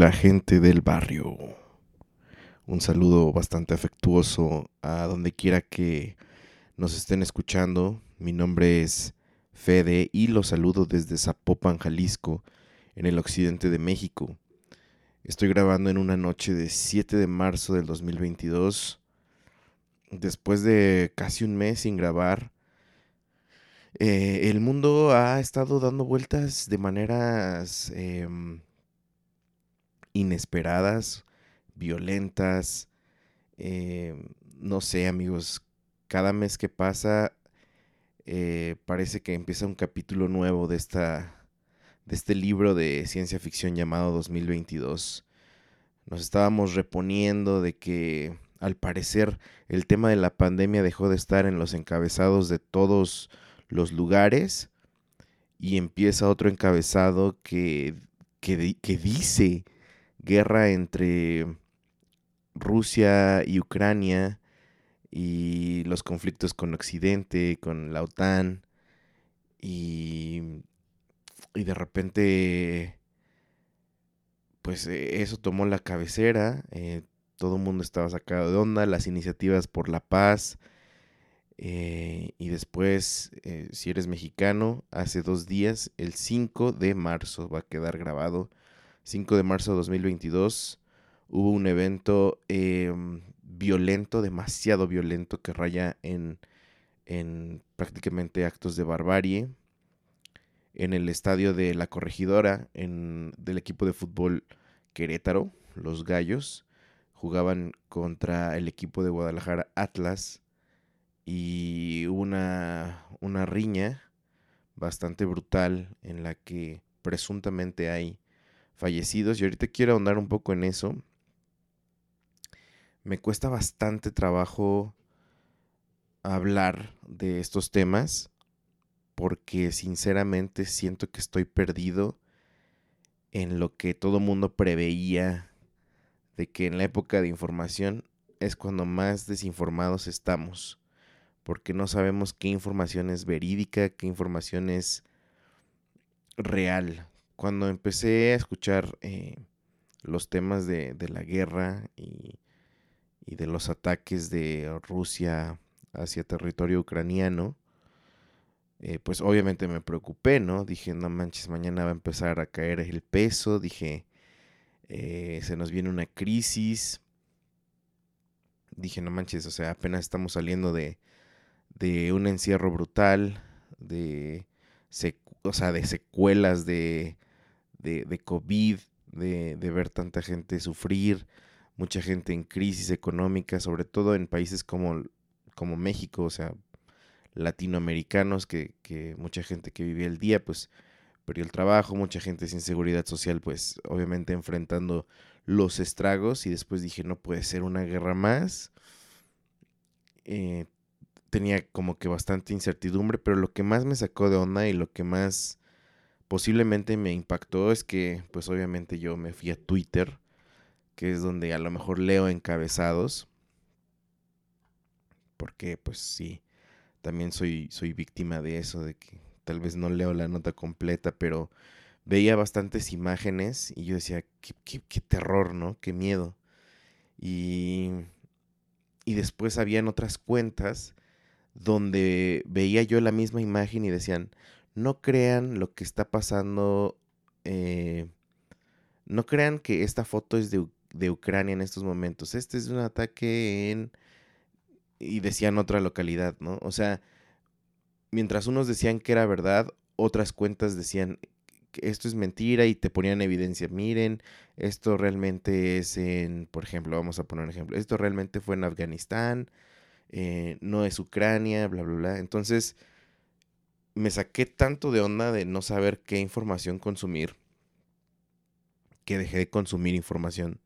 La gente del barrio. Un saludo bastante afectuoso a donde quiera que nos estén escuchando. Mi nombre es Fede y los saludo desde Zapopan, Jalisco, en el occidente de México. Estoy grabando en una noche de 7 de marzo del 2022. Después de casi un mes sin grabar, eh, el mundo ha estado dando vueltas de maneras em, inesperadas, violentas. Eh, no sé, amigos, cada mes que pasa eh, parece que empieza un capítulo nuevo de esta de este libro de ciencia ficción llamado 2022. Nos estábamos reponiendo de que al parecer el tema de la pandemia dejó de estar en los encabezados de todos los lugares y empieza otro encabezado que, que, que dice guerra entre Rusia y Ucrania y los conflictos con Occidente, con la OTAN y, y de repente pues eh, eso tomó la cabecera, eh, todo el mundo estaba sacado de onda, las iniciativas por la paz eh, y después si eres mexicano, hace dos días, el 5 de marzo va a quedar grabado 5 de marzo de 2022, hubo un evento em, violento, demasiado violento, que raya en, en prácticamente actos de barbarie en el estadio de la corregidora en, del equipo de fútbol Querétaro, los Gallos, jugaban contra el equipo de Guadalajara Atlas y hubo una, una riña bastante brutal en la que presuntamente hay fallecidos y ahorita quiero ahondar un poco en eso. Me cuesta bastante trabajo hablar de estos temas porque sinceramente siento que estoy perdido en lo que todo mundo preveía de que en la época de información es cuando más desinformados estamos, porque no sabemos qué información es verídica, qué información es real cuando empecé a escuchar eh, los temas de, la guerra y, de los ataques de Rusia hacia territorio ucraniano, eh, pues obviamente me preocupé, ¿no? Dije, no manches, mañana va a empezar a caer el peso, dije, eh, se nos viene una crisis, dije, no manches, o sea, apenas estamos saliendo de, de un encierro brutal, de, o sea, de secuelas de de, COVID, de, ver tanta gente sufrir, mucha gente en crisis económica, sobre todo en países como, como México, o sea, latinoamericanos, que, que mucha gente que vivía el día, pues perdió el trabajo, mucha gente sin seguridad social, pues obviamente enfrentando los estragos y después dije, no puede ser una guerra más. Eh, tenía como que bastante incertidumbre, pero lo que más me sacó de onda y lo que más posiblemente me impactó es que, pues obviamente yo me fui a Twitter, que es donde a lo mejor leo encabezados, porque pues sí, también soy, soy víctima de eso, de que tal vez no leo la nota completa, pero veía bastantes imágenes y yo decía, qué, terror, ¿no? Qué miedo. Y, y después habían otras cuentas donde veía yo la misma imagen y decían, no crean lo que está pasando, eh, no crean que esta foto es de, Ucrania en estos momentos, este es un ataque en... y decían otra localidad, ¿no? O sea, mientras unos decían que era verdad, otras cuentas decían que esto es mentira y te ponían evidencia. Miren, esto realmente es en, por ejemplo, vamos a poner un ejemplo, esto realmente fue en Afganistán, eh, no es Ucrania, bla, bla, bla. Entonces, me saqué tanto de onda de no saber qué información consumir, que dejé de consumir información.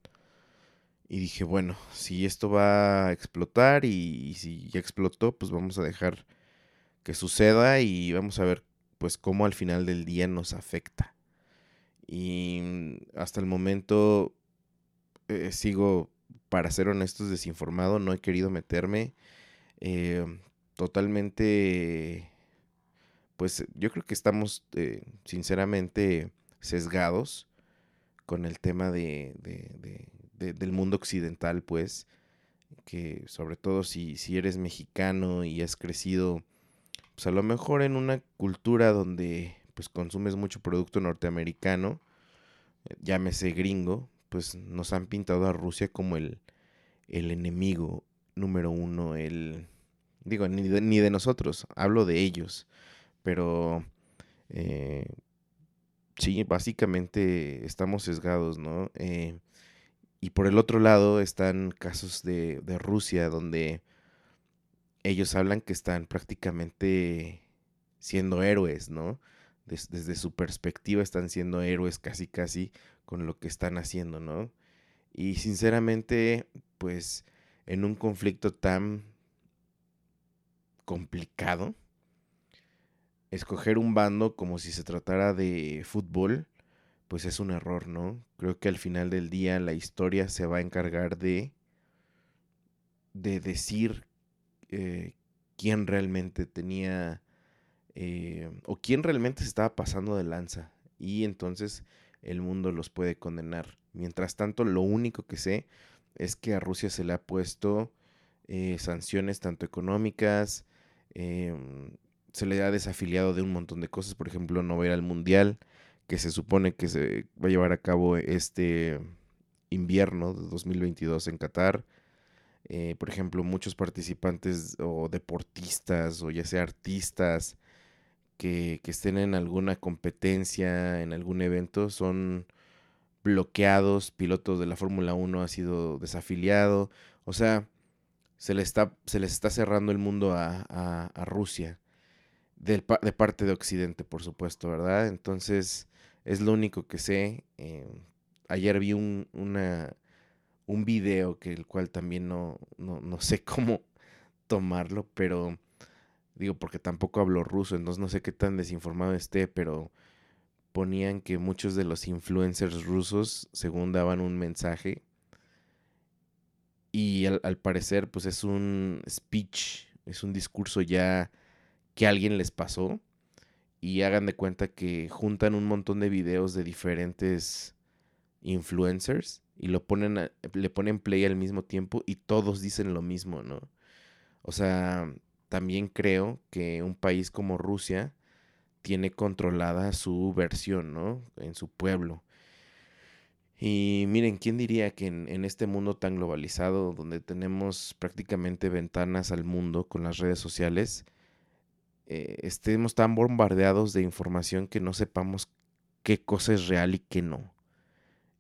Y dije, bueno, si esto va a explotar y, si ya explotó, pues vamos a dejar que suceda y vamos a ver pues cómo al final del día nos afecta. Y mm, hasta el momento eh, sigo, para ser honestos, desinformado, no he querido meterme. Eh, totalmente, pues yo creo que estamos eh, sinceramente sesgados con el tema de, del mundo occidental, pues, que sobre todo si, si eres mexicano y has crecido pues a lo mejor en una cultura donde pues consumes mucho producto norteamericano, eh, llámese gringo, pues nos han pintado a Rusia como el, el enemigo número uno, el... Digo, ni de, ni de nosotros, hablo de ellos, pero eh, sí, básicamente estamos sesgados, ¿no? Eh, y por el otro lado están casos de, de Rusia donde ellos hablan que están prácticamente siendo héroes, ¿no? desde su perspectiva están siendo héroes casi casi con lo que están haciendo, ¿no? Y sinceramente, pues en un conflicto tan complicado, escoger un bando como si se tratara de fútbol, pues es un error, ¿no? Creo que al final del día la historia se va a encargar de de decir eh, quién realmente tenía eh, o quién realmente se estaba pasando de lanza. Y entonces el mundo los puede condenar. Mientras tanto, lo único que sé es que a Rusia se le ha puesto eh, sanciones tanto económicas, em, se le ha desafiliado de un montón de cosas, por ejemplo, no ver al Mundial, que se supone que se va a llevar a cabo este invierno de 2022 en Qatar. Eh, por ejemplo, muchos participantes o deportistas o ya sea artistas que, estén en alguna competencia, en algún evento, son bloqueados, pilotos de la Fórmula 1 ha sido desafiliado, o sea, se, está, se les está cerrando el mundo a, Rusia, de parte de Occidente, por supuesto, ¿verdad? Entonces, es lo único que sé. Eh, ayer vi un, un video que el cual también no, no, sé cómo tomarlo, pero digo porque tampoco hablo ruso, entonces no sé qué tan desinformado esté, pero ponían que muchos de los influencers rusos, según daban un mensaje, y al, parecer pues es un speech, es un discurso ya que alguien les pasó, y hagan de cuenta que juntan un montón de videos de diferentes influencers y lo ponen le ponen play al mismo tiempo y todos dicen lo mismo, ¿no? O sea, también creo que un país como Rusia tiene controlada su versión, ¿no? En su pueblo. Y miren, ¿quién diría que en, este mundo tan globalizado, donde tenemos prácticamente ventanas al mundo con las redes sociales, eh, estemos tan bombardeados de información que no sepamos qué cosa es real y qué no?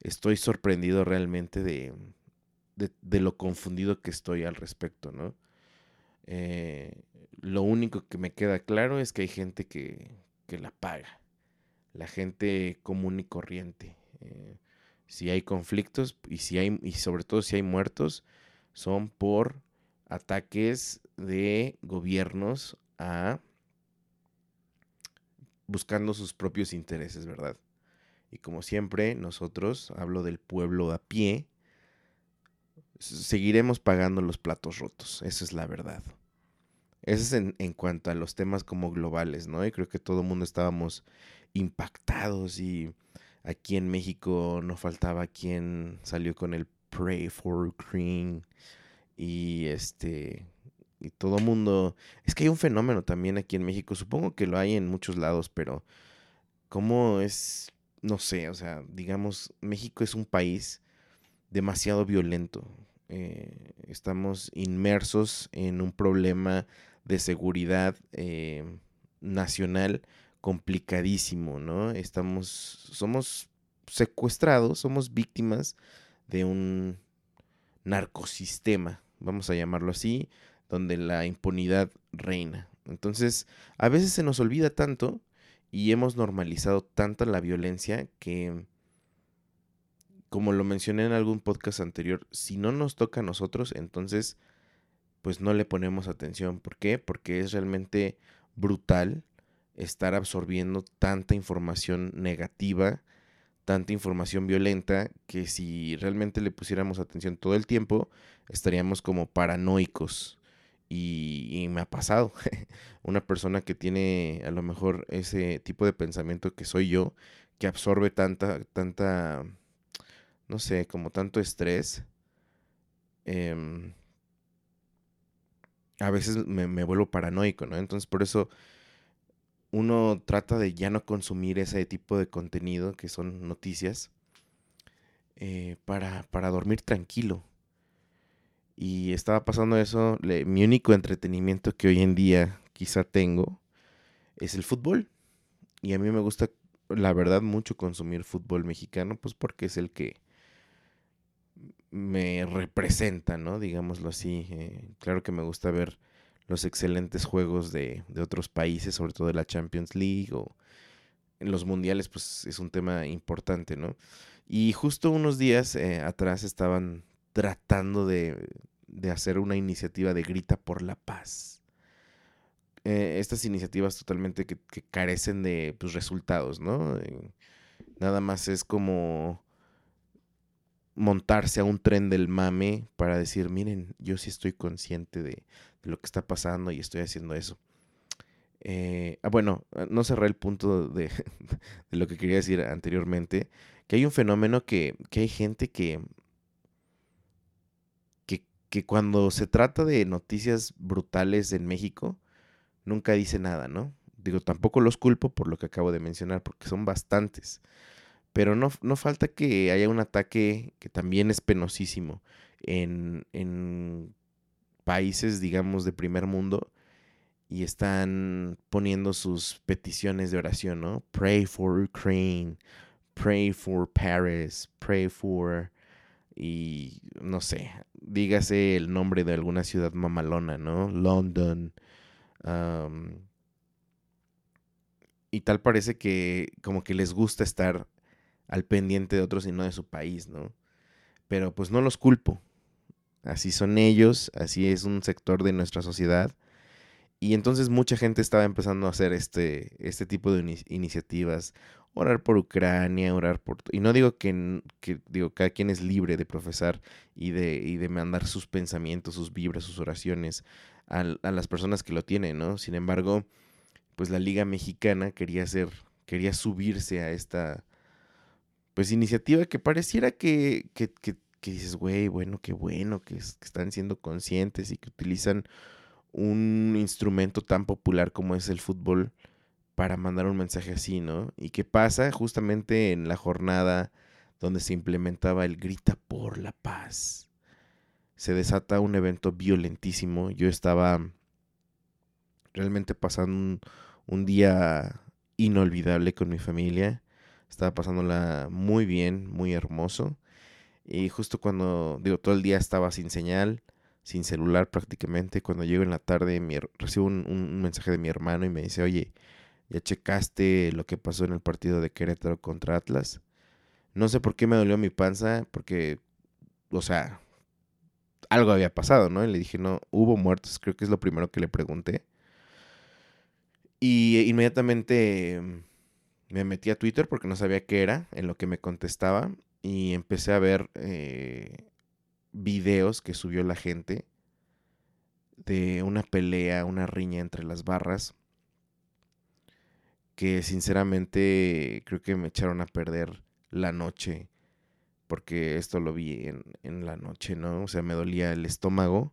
estoy sorprendido realmente de, de, lo confundido que estoy al respecto, ¿no? Eh, lo único que me queda claro es que hay gente que, que la paga, la gente común y corriente. Eh, si hay conflictos y, si hay, y sobre todo si hay muertos, son por ataques de gobiernos a buscando sus propios intereses, ¿verdad? Y como siempre, nosotros, hablo del pueblo a pie, seguiremos pagando los platos rotos. Esa es la verdad. Eso es en, en, cuanto a los temas como globales, ¿no? Y creo que todo el mundo estábamos impactados y aquí en México no faltaba quien salió con el Pray for Ukraine Y este, y todo mundo, es que hay un fenómeno también aquí en México, supongo que lo hay en muchos lados, pero cómo es, no sé, o sea, digamos, México es un país demasiado violento. Eh, estamos inmersos en un problema de seguridad eh, nacional complicadísimo, ¿no? Estamos, somos secuestrados, somos víctimas de un narcosistema, vamos a llamarlo así, donde la impunidad reina. Entonces, a veces se nos olvida tanto y hemos normalizado tanta la violencia que, como lo mencioné en algún podcast anterior, si no nos toca a nosotros, entonces, pues no le ponemos atención. ¿Por qué? Porque es realmente brutal estar absorbiendo tanta información negativa, tanta información violenta, que si realmente le pusiéramos atención todo el tiempo, estaríamos como paranoicos y, me ha pasado. Una persona que tiene a lo mejor ese tipo de pensamiento que soy yo, que absorbe tanta, tanta, no sé, como tanto estrés. Em, a veces me, vuelvo paranoico, ¿no? Entonces por eso uno trata de ya no consumir ese tipo de contenido que son noticias eh, para, para dormir tranquilo. Y estaba pasando eso, mi único entretenimiento que hoy en día quizá tengo es el fútbol. Y a mí me gusta, la verdad, mucho consumir fútbol mexicano, pues porque es el que me representa, ¿no? Digámoslo así. Eh, claro que me gusta ver los excelentes juegos de, de, otros países, sobre todo de la Champions League o en los mundiales, pues es un tema importante, ¿no? Y justo unos días eh, atrás estaban tratando de, hacer una iniciativa de Grita por la Paz. Eh, estas iniciativas totalmente que, carecen de pues, resultados, ¿no? Eh, nada más es como montarse a un tren del mame para decir, miren, yo sí estoy consciente de, lo que está pasando y estoy haciendo eso. Eh, ah, bueno, no cerré el punto de, de, lo que quería decir anteriormente, que hay un fenómeno que, que hay gente que, que cuando se trata de noticias brutales en México, nunca dice nada, ¿no? Digo, tampoco los culpo por lo que acabo de mencionar, porque son bastantes. Pero no, no falta que haya un ataque que también es penosísimo en, en países, digamos, de primer mundo y están poniendo sus peticiones de oración, ¿no? Pray for Ukraine, pray for Paris, pray for y no sé, dígase el nombre de alguna ciudad mamalona, ¿no? London. y tal parece que como que les gusta estar al pendiente de otros y no de su país, ¿no? Pero pues no los culpo. Así son ellos, así es un sector de nuestra sociedad. Y entonces mucha gente estaba empezando a hacer este, este tipo de iniciativas orar por Ucrania, orar por... Y no digo que, que, digo, cada quien es libre de profesar y de, y de mandar sus pensamientos, sus vibras, sus oraciones a, a, las personas que lo tienen, ¿no? Sin embargo, pues la Liga Mexicana quería hacer, quería subirse a esta, pues, iniciativa que pareciera que, que, que, que dices, güey, bueno, qué bueno, que, que están siendo conscientes y que utilizan un instrumento tan popular como es el fútbol para mandar un mensaje así, ¿no? Y qué pasa justamente en la jornada donde se implementaba el grita por la paz. Se desata un evento violentísimo. Yo estaba realmente pasando un, día inolvidable con mi familia. Estaba pasándola muy bien, muy hermoso. Y justo cuando, digo, todo el día estaba sin señal, sin celular prácticamente. Cuando llego en la tarde, recibo un, un mensaje de mi hermano y me dice, oye, ¿Ya checaste lo que pasó en el partido de Querétaro contra Atlas? No sé por qué me dolió mi panza, porque, o sea, algo había pasado, ¿no? Y le dije, no, hubo muertos, creo que es lo primero que le pregunté. Y inmediatamente me metí a Twitter porque no sabía qué era, en lo que me contestaba, y empecé a ver eh, videos que subió la gente de una pelea, una riña entre las barras que sinceramente creo que me echaron a perder la noche porque esto lo vi en, en la noche, ¿no? O sea, me dolía el estómago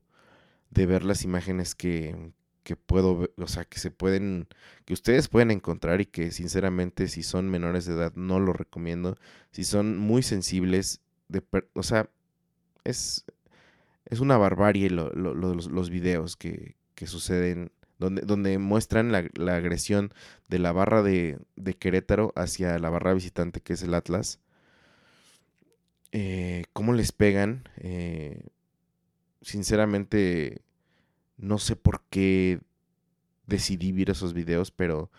de ver las imágenes que, que puedo, o sea, que se pueden, que ustedes pueden encontrar y que sinceramente si son menores de edad no lo recomiendo. Si son muy sensibles, de, o sea, es, es una barbarie lo, lo, los, los, videos que, que suceden, donde, donde muestran la, la, agresión de la barra de, de, Querétaro hacia la barra visitante que es el Atlas. Eh, ¿Cómo les pegan? Eh, sinceramente no sé por qué decidí ver esos videos, pero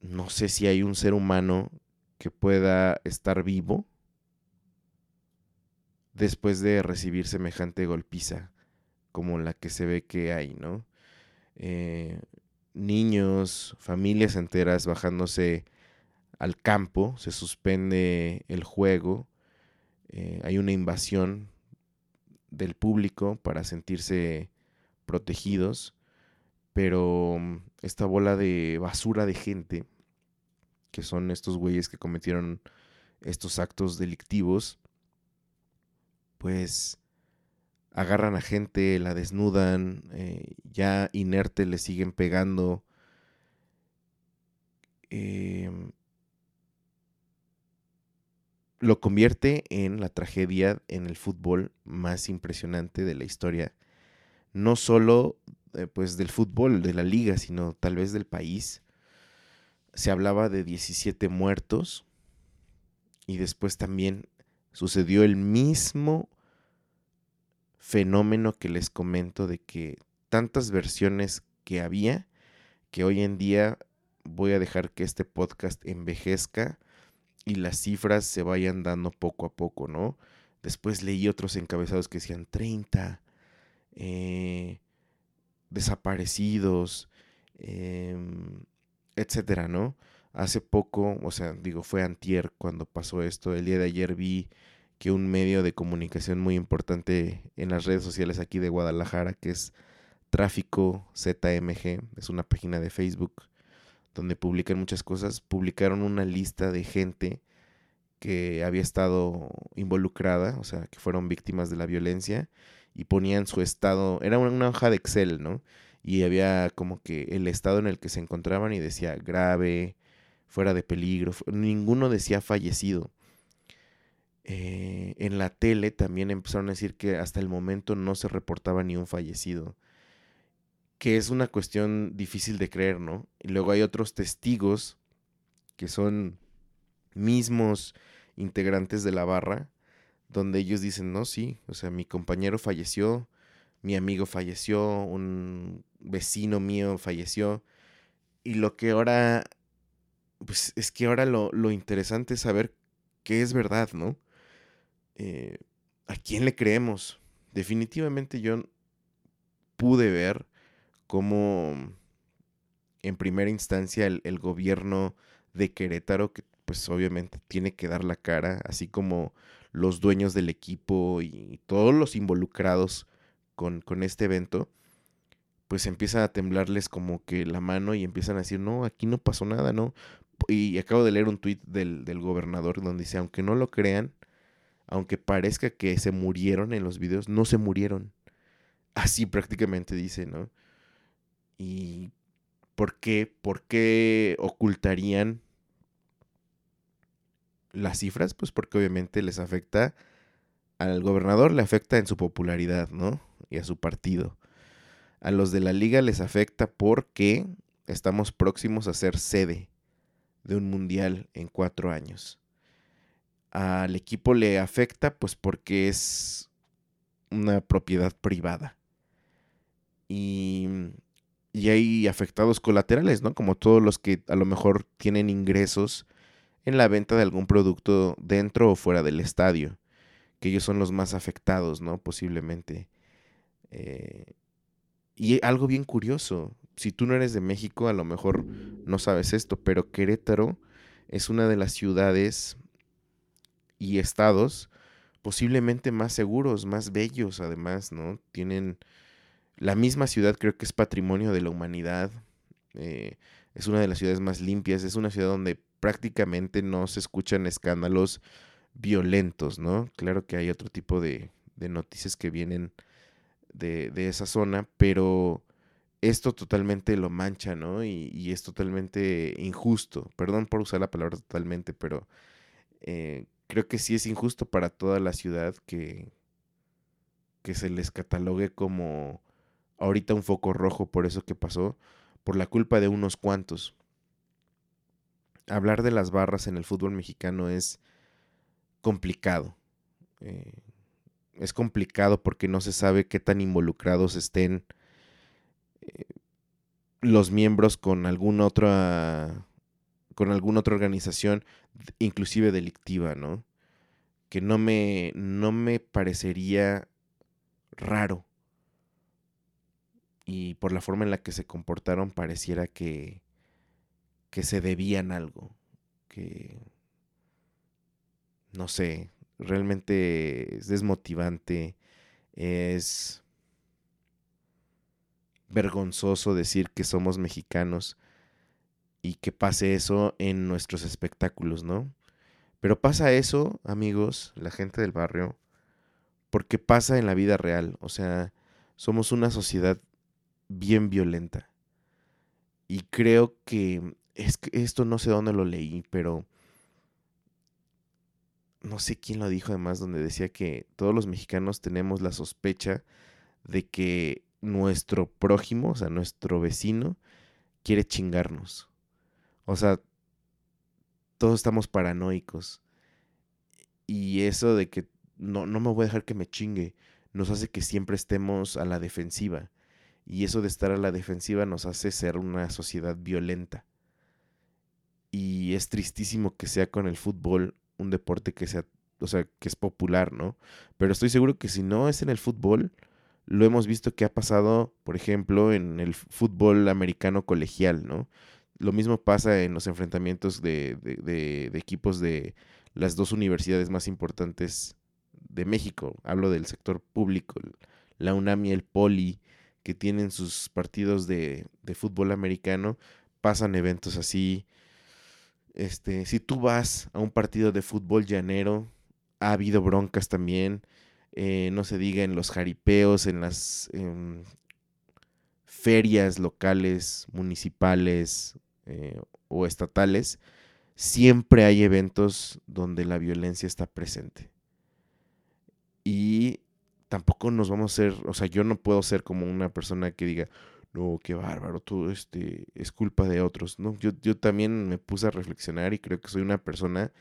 no sé si hay un ser humano que pueda estar vivo después de recibir semejante golpiza como la que se ve que hay, ¿no? Eh, niños, familias enteras bajándose al campo, se suspende el juego, eh, hay una invasión del público para sentirse protegidos, pero mm, esta bola de basura de gente, que son estos güeyes que cometieron estos actos delictivos, pues agarran a gente, la desnudan, eh, ya inerte le siguen pegando. Eh, lo convierte en la tragedia en el fútbol más impresionante de la historia no solo eh, pues del fútbol, de la liga, sino tal vez del país. Se hablaba de 17 muertos y después también sucedió el mismo fenómeno que les comento de que tantas versiones que había que hoy en día voy a dejar que este podcast envejezca y las cifras se vayan dando poco a poco, ¿no? Después leí otros encabezados que decían 30, eh, desaparecidos, eh, etcétera, ¿no? Hace poco, o sea, digo, fue antier cuando pasó esto. El día de ayer vi que un medio de comunicación muy importante en las redes sociales aquí de Guadalajara, que es Tráfico ZMG, es una página de Facebook donde publican muchas cosas, publicaron una lista de gente que había estado involucrada, o sea, que fueron víctimas de la violencia y ponían su estado, era una hoja de Excel, ¿no? Y había como que el estado en el que se encontraban y decía grave, fuera de peligro, ninguno decía fallecido. Eh, en la tele también empezaron a decir que hasta el momento no se reportaba ni un fallecido, que es una cuestión difícil de creer, ¿no? Y luego hay otros testigos que son mismos integrantes de la barra donde ellos dicen, no, sí, o sea, mi compañero falleció, mi amigo falleció, un vecino mío falleció. Y lo que ahora, pues es que ahora lo, lo interesante es saber qué es verdad, ¿no? Eh, ¿A quién le creemos? Definitivamente yo pude ver cómo en primera instancia el, gobierno de Querétaro, que pues obviamente tiene que dar la cara, así como los dueños del equipo y todos los involucrados con, este evento, pues empieza a temblarles como que la mano y empiezan a decir, no, aquí no pasó nada, ¿no? Y acabo de leer un tuit del gobernador donde dice, aunque no lo crean, aunque parezca que se murieron en los videos, no se murieron. Así prácticamente dice, ¿no? ¿Y por qué? ¿Por qué ocultarían las cifras, pues porque obviamente les afecta al gobernador, le afecta en su popularidad, ¿no? Y a su partido. A los de la liga les afecta porque estamos próximos a ser sede de un mundial en cuatro años. Al equipo le afecta pues porque es una propiedad privada. Y, y hay afectados colaterales, ¿no? Como todos los que a lo mejor tienen ingresos en la venta de algún producto dentro o fuera del estadio, que ellos son los más afectados, ¿no? Posiblemente. Eh, y algo bien curioso, si tú no eres de México, a lo mejor no sabes esto, pero Querétaro es una de las ciudades y estados posiblemente más seguros, más bellos además, ¿no? Tienen la misma ciudad, creo que es patrimonio de la humanidad, eh, es una de las ciudades más limpias, es una ciudad donde prácticamente no se escuchan escándalos violentos, ¿no? Claro que hay otro tipo de, de noticias que vienen de, esa zona, pero esto totalmente lo mancha, ¿no? Y, y, es totalmente injusto. Perdón por usar la palabra totalmente, pero eh, creo que sí es injusto para toda la ciudad que, que se les catalogue como ahorita un foco rojo por eso que pasó, por la culpa de unos cuantos. Hablar de las barras en el fútbol mexicano es complicado. Eh, es complicado porque no se sabe qué tan involucrados estén eh, los miembros con alguna otra con alguna otra organización, inclusive delictiva, ¿no? Que no me, no me parecería raro. Y por la forma en la que se comportaron pareciera que, que se debían algo, que no sé, realmente es desmotivante, es vergonzoso decir que somos mexicanos y que pase eso en nuestros espectáculos, ¿no? Pero pasa eso, amigos, la gente del barrio, porque pasa en la vida real, o sea, somos una sociedad bien violenta. Y creo que es que esto no sé dónde lo leí, pero no sé quién lo dijo además, donde decía que todos los mexicanos tenemos la sospecha de que nuestro prójimo, o sea, nuestro vecino, quiere chingarnos. O sea, todos estamos paranoicos. Y eso de que no, no me voy a dejar que me chingue, nos hace que siempre estemos a la defensiva. Y eso de estar a la defensiva nos hace ser una sociedad violenta. Y es tristísimo que sea con el fútbol un deporte que sea, o sea, que es popular, ¿no? Pero estoy seguro que si no es en el fútbol, lo hemos visto que ha pasado, por ejemplo, en el fútbol americano colegial, ¿no? Lo mismo pasa en los enfrentamientos de, de, equipos de las dos universidades más importantes de México. Hablo del sector público, la UNAM y el Poli, que tienen sus partidos de, de fútbol americano, pasan eventos así. Este, si tú vas a un partido de fútbol llanero, ha habido broncas también. Eh, no se diga en los jaripeos, en las ferias locales, municipales, eh, o estatales, siempre hay eventos donde la violencia está presente. Y tampoco nos vamos a ser, o sea, yo no puedo ser como una persona que diga, no, qué bárbaro, todo este es culpa de otros. No, yo, yo también me puse a reflexionar y creo que soy una persona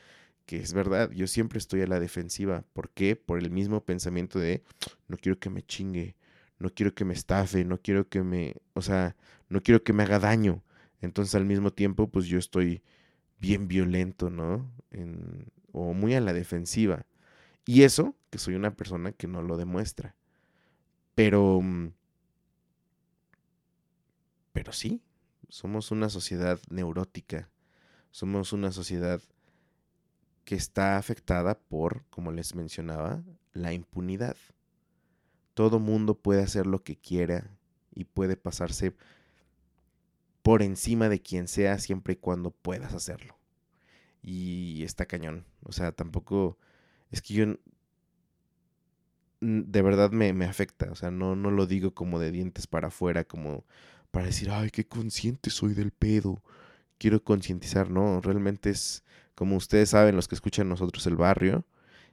que es verdad, yo siempre estoy a la defensiva. ¿Por qué? Por el mismo pensamiento de no quiero que me chingue, no quiero que me estafe, no quiero que me, o sea, no quiero que me haga daño. Entonces al mismo tiempo, pues yo estoy bien violento, ¿no? o muy a la defensiva. Y eso, que soy una persona que no lo demuestra. Pero, mm, pero sí, somos una sociedad neurótica. Somos una sociedad que está afectada por, como les mencionaba, la impunidad. Todo mundo puede hacer lo que quiera y puede pasarse por encima de quien sea siempre y cuando puedas hacerlo. Y está cañón. O sea, tampoco es que yo de verdad me, me, afecta. O sea, no, no lo digo como de dientes para afuera, como para decir, ay, qué consciente soy del pedo. Quiero concientizar, no, realmente es, como ustedes saben, los que escuchan nosotros el barrio,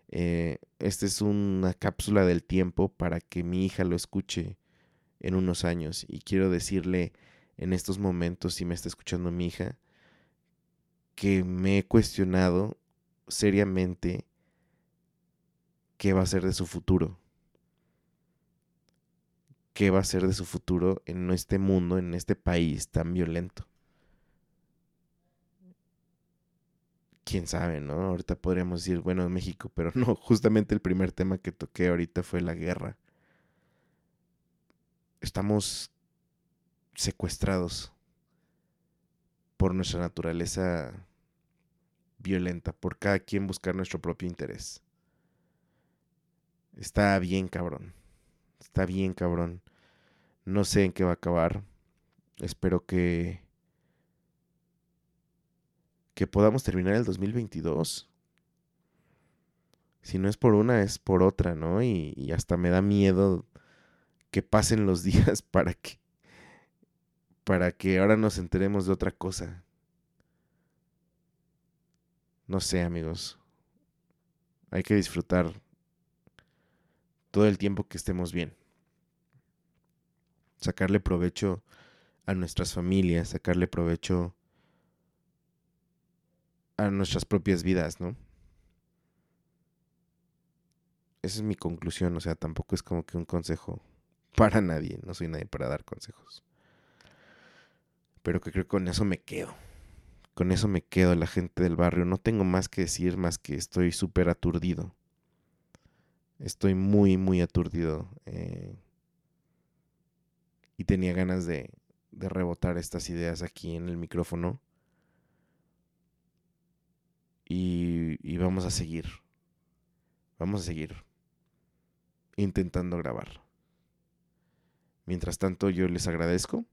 eh, esta es una cápsula del tiempo para que mi hija lo escuche en unos años. Y quiero decirle en estos momentos, si me está escuchando mi hija, que me he cuestionado seriamente qué va a ser de su futuro. ¿Qué va a ser de su futuro en este mundo, en este país tan violento? Quién sabe, ¿no? Ahorita podríamos decir, bueno, México, pero no, justamente el primer tema que toqué ahorita fue la guerra. Estamos secuestrados por nuestra naturaleza violenta, por cada quien buscar nuestro propio interés. Está bien cabrón, está bien cabrón. No sé en qué va a acabar. Espero que que podamos terminar el 2022 Si no es por una, es por otra, ¿no? Y, y hasta me da miedo que pasen los días para que para que ahora nos enteremos de otra cosa. No sé, amigos. Hay que disfrutar todo el tiempo que estemos bien. Sacarle provecho a nuestras familias, sacarle provecho a nuestras propias vidas, ¿no? Esa es mi conclusión, o sea, tampoco es como que un consejo para nadie, no soy nadie para dar consejos. Pero que creo que con eso me quedo. Con eso me quedo, la gente del barrio. No tengo más que decir, más que estoy súper aturdido. Estoy muy, muy aturdido. Eh, y tenía ganas de, de rebotar estas ideas aquí en el micrófono. Y, y, vamos a seguir. Vamos a seguir intentando grabar. Mientras tanto, yo les agradezco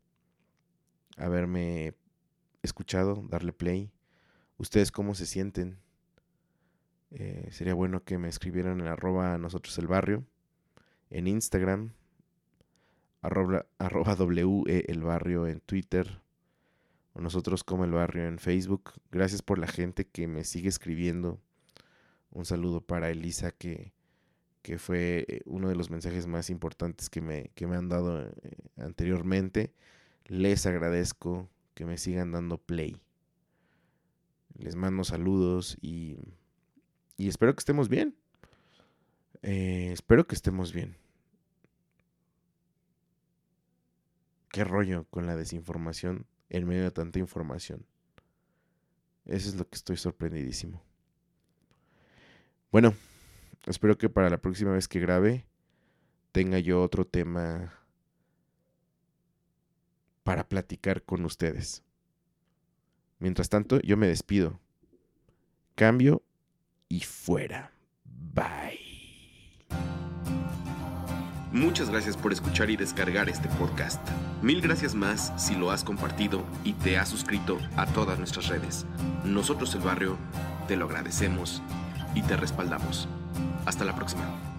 haberme escuchado, darle play. ¿Ustedes cómo se sienten? Eh, sería bueno que me escribieran en arroba nosotros el barrio, en Instagram, arroba, arroba e el barrio en Twitter, o nosotros como el barrio en Facebook. Gracias por la gente que me sigue escribiendo. Un saludo para Elisa que, que fue eh, uno de los mensajes más importantes que me, que me han dado eh, anteriormente. Les agradezco que me sigan dando play. Les mando saludos y, y espero que estemos bien. Eh, espero que estemos bien. Qué rollo con la desinformación en medio de tanta información. Eso es lo que estoy sorprendidísimo. Bueno, espero que para la próxima vez que grabe tenga yo otro tema para platicar con ustedes. Mientras tanto, yo me despido. Cambio y fuera. Bye. Muchas gracias por escuchar y descargar este podcast. Mil gracias más si lo has compartido y te has suscrito a todas nuestras redes. Nosotros el barrio te lo agradecemos y te respaldamos. Hasta la próxima.